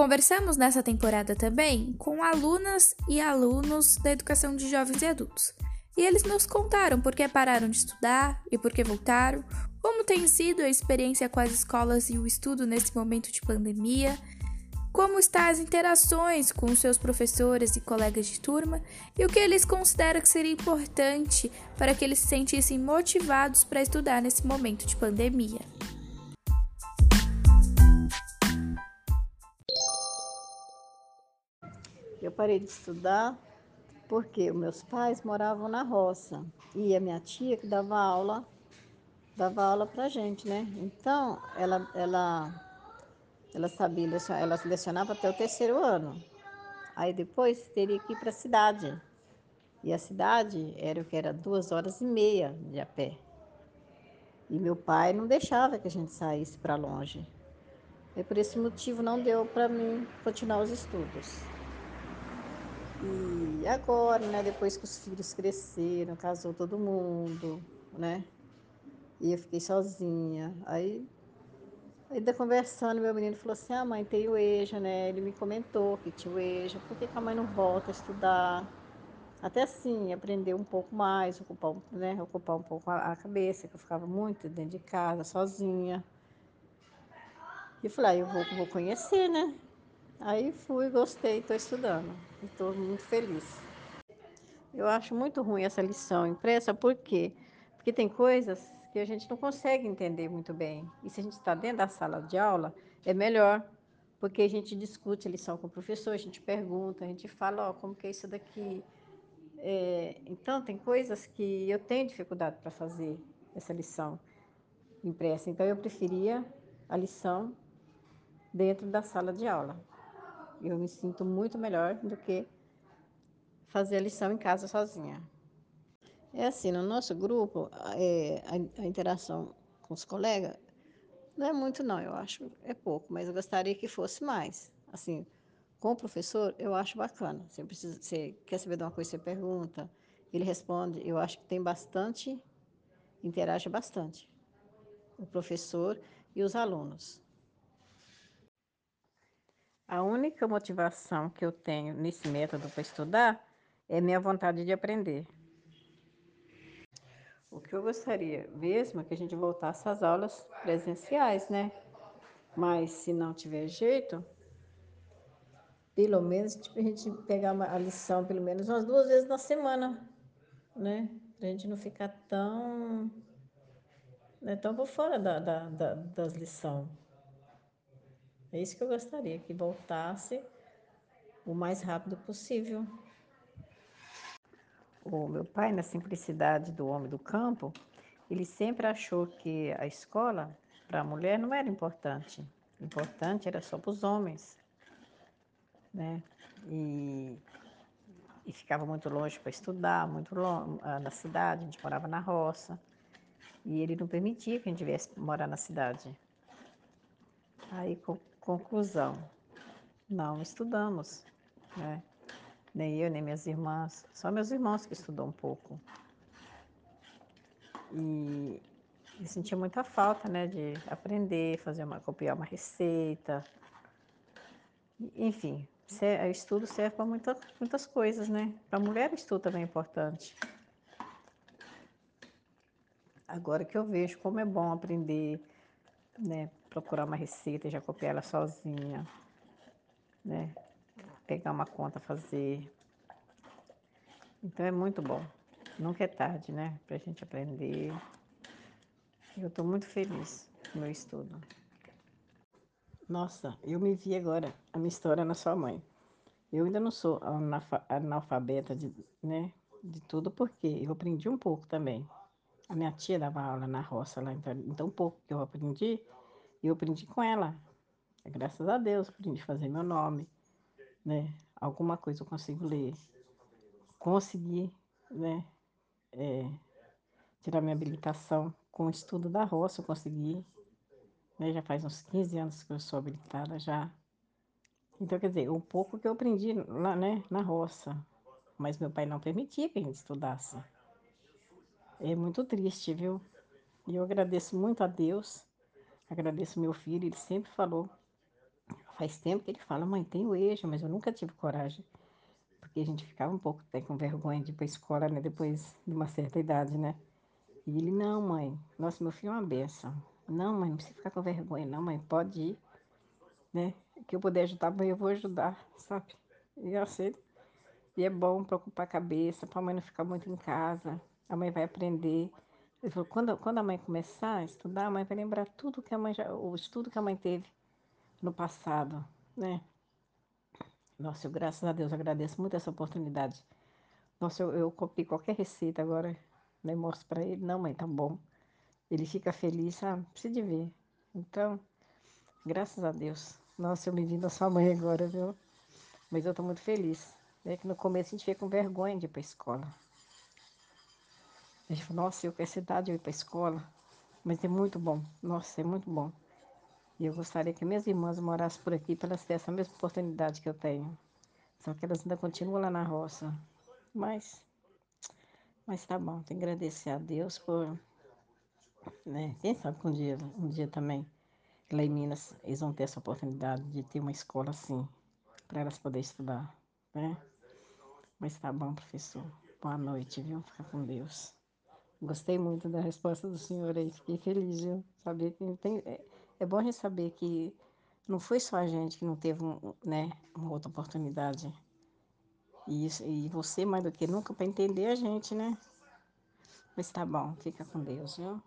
Conversamos nessa temporada também com alunas e alunos da educação de jovens e adultos. E eles nos contaram por que pararam de estudar e por que voltaram, como tem sido a experiência com as escolas e o estudo nesse momento de pandemia, como estão as interações com seus professores e colegas de turma e o que eles consideram que seria importante para que eles se sentissem motivados para estudar nesse momento de pandemia. Eu parei de estudar porque meus pais moravam na roça e a minha tia que dava aula, dava aula pra gente, né? Então, ela, ela ela sabia, ela lecionava até o terceiro ano. Aí depois teria que ir para a cidade. E a cidade era o que era duas horas e meia de a pé. E meu pai não deixava que a gente saísse para longe. E por esse motivo não deu para mim continuar os estudos. E agora, né, depois que os filhos cresceram, casou todo mundo, né? E eu fiquei sozinha. Aí Ainda conversando, meu menino falou assim: Ah, mãe, tem o EJA, né? Ele me comentou que tinha o EJA, por que, que a mãe não volta a estudar? Até assim, aprender um pouco mais, ocupar, né, ocupar um pouco a, a cabeça, que eu ficava muito dentro de casa, sozinha. E eu falei: ah, eu vou, vou conhecer, né? Aí fui, gostei, estou estudando. Estou muito feliz. Eu acho muito ruim essa lição impressa, por quê? Porque tem coisas que a gente não consegue entender muito bem. E se a gente está dentro da sala de aula, é melhor, porque a gente discute a lição com o professor, a gente pergunta, a gente fala, ó, oh, como que é isso daqui? É, então, tem coisas que eu tenho dificuldade para fazer essa lição impressa. Então, eu preferia a lição dentro da sala de aula. Eu me sinto muito melhor do que fazer a lição em casa sozinha. É assim, no nosso grupo, é, a, a, interação com os colegas não é muito não, eu acho, é pouco, mas eu gostaria que fosse mais. Assim, com o professor, eu acho bacana. Você, precisa, você quer saber de uma coisa, você pergunta, ele responde. Eu acho que tem bastante, interage bastante, o professor e os alunos. A única motivação que eu tenho nesse método para estudar é minha vontade de aprender. O que eu gostaria mesmo é que a gente voltasse às aulas presenciais, né? Mas se não tiver jeito, pelo menos tipo, a gente pegar a lição pelo menos umas duas vezes na semana, né? Pra gente não ficar tão, né, tão por fora da, da, da, das lições. É isso que eu gostaria, que voltasse o mais rápido possível. O meu pai, na simplicidade do homem do campo, ele sempre achou que a escola para a mulher não era importante. Importante era só para os homens. Né? E, e ficava muito longe para estudar, muito longe, ah, na cidade, a gente morava na roça. E ele não permitia que a gente viesse morar na cidade. Aí, conclusão, não estudamos. Né? nem eu, nem minhas irmãs, só meus irmãos que estudou um pouco. E eu sentia muita falta, né, de aprender, fazer uma, copiar uma receita. Enfim, o estudo serve para muita, muitas coisas, né? Para a mulher o estudo também é importante. Agora que eu vejo como é bom aprender, né, procurar uma receita e já copiar ela sozinha, né? pegar uma conta, fazer. Então é muito bom. Nunca é tarde, né? Para a gente aprender. Eu estou muito feliz no meu estudo. Nossa, eu me vi agora a minha história na sua mãe. Eu ainda não sou analfabeta de, né, de tudo, porque eu aprendi um pouco também. A minha tia dava aula na roça lá, então, então um pouco que eu aprendi, eu aprendi com ela. Graças a Deus, aprendi a fazer meu nome, né? Alguma coisa eu consigo ler. Consegui, né? É, tirar minha habilitação com o estudo da roça, eu consegui. Né? Já faz uns 15 anos que eu sou habilitada já. Então, quer dizer, o pouco que eu aprendi lá, né, na roça. Mas meu pai não permitia que a gente estudasse. É muito triste, viu? E eu agradeço muito a Deus, agradeço meu filho, ele sempre falou faz tempo que ele fala, mãe, tenho eixo, mas eu nunca tive coragem. Porque a gente ficava um pouco até com vergonha de ir para a escola, né? Depois de uma certa idade, né? E ele, não, mãe, nossa, meu filho é uma benção. Não, mãe, não precisa ficar com vergonha, não, mãe, pode ir, né? Que eu puder ajudar, mãe, eu vou ajudar, sabe? E eu sei. E é bom para ocupar a cabeça, para a mãe não ficar muito em casa. A mãe vai aprender. Ele falou, quando, quando a mãe começar a estudar, a mãe vai lembrar tudo que a mãe já, o estudo que a mãe teve no passado, né? Nossa, eu, graças a Deus, agradeço muito essa oportunidade. Nossa, eu, eu copiei qualquer receita agora, né? Mostro para ele, não, mãe, tá bom. Ele fica feliz, sabe? Precisa de ver. Então, graças a Deus. Nossa, eu me vi da sua mãe agora, viu? Mas eu tô muito feliz. É que no começo a gente fica com vergonha de ir pra escola. A gente fala, nossa, eu quero cidade eu ir pra escola. Mas é muito bom. Nossa, é muito bom. E eu gostaria que minhas irmãs morassem por aqui para elas terem essa mesma oportunidade que eu tenho. Só que elas ainda continuam lá na roça. Mas, mas tá bom, tem que agradecer a Deus por, né? Quem sabe que um dia, um dia também, lá em Minas, eles vão ter essa oportunidade de ter uma escola assim, para elas poderem estudar, né? Mas tá bom, professor. Boa noite, viu? Fica com Deus. Gostei muito da resposta do senhor aí, fiquei feliz, viu? Saber que tem, é, é bom a gente saber que não foi só a gente que não teve um, né, uma outra oportunidade. E, isso, e você, mais do que nunca, para entender a gente, né? Mas tá bom, fica com Deus, viu?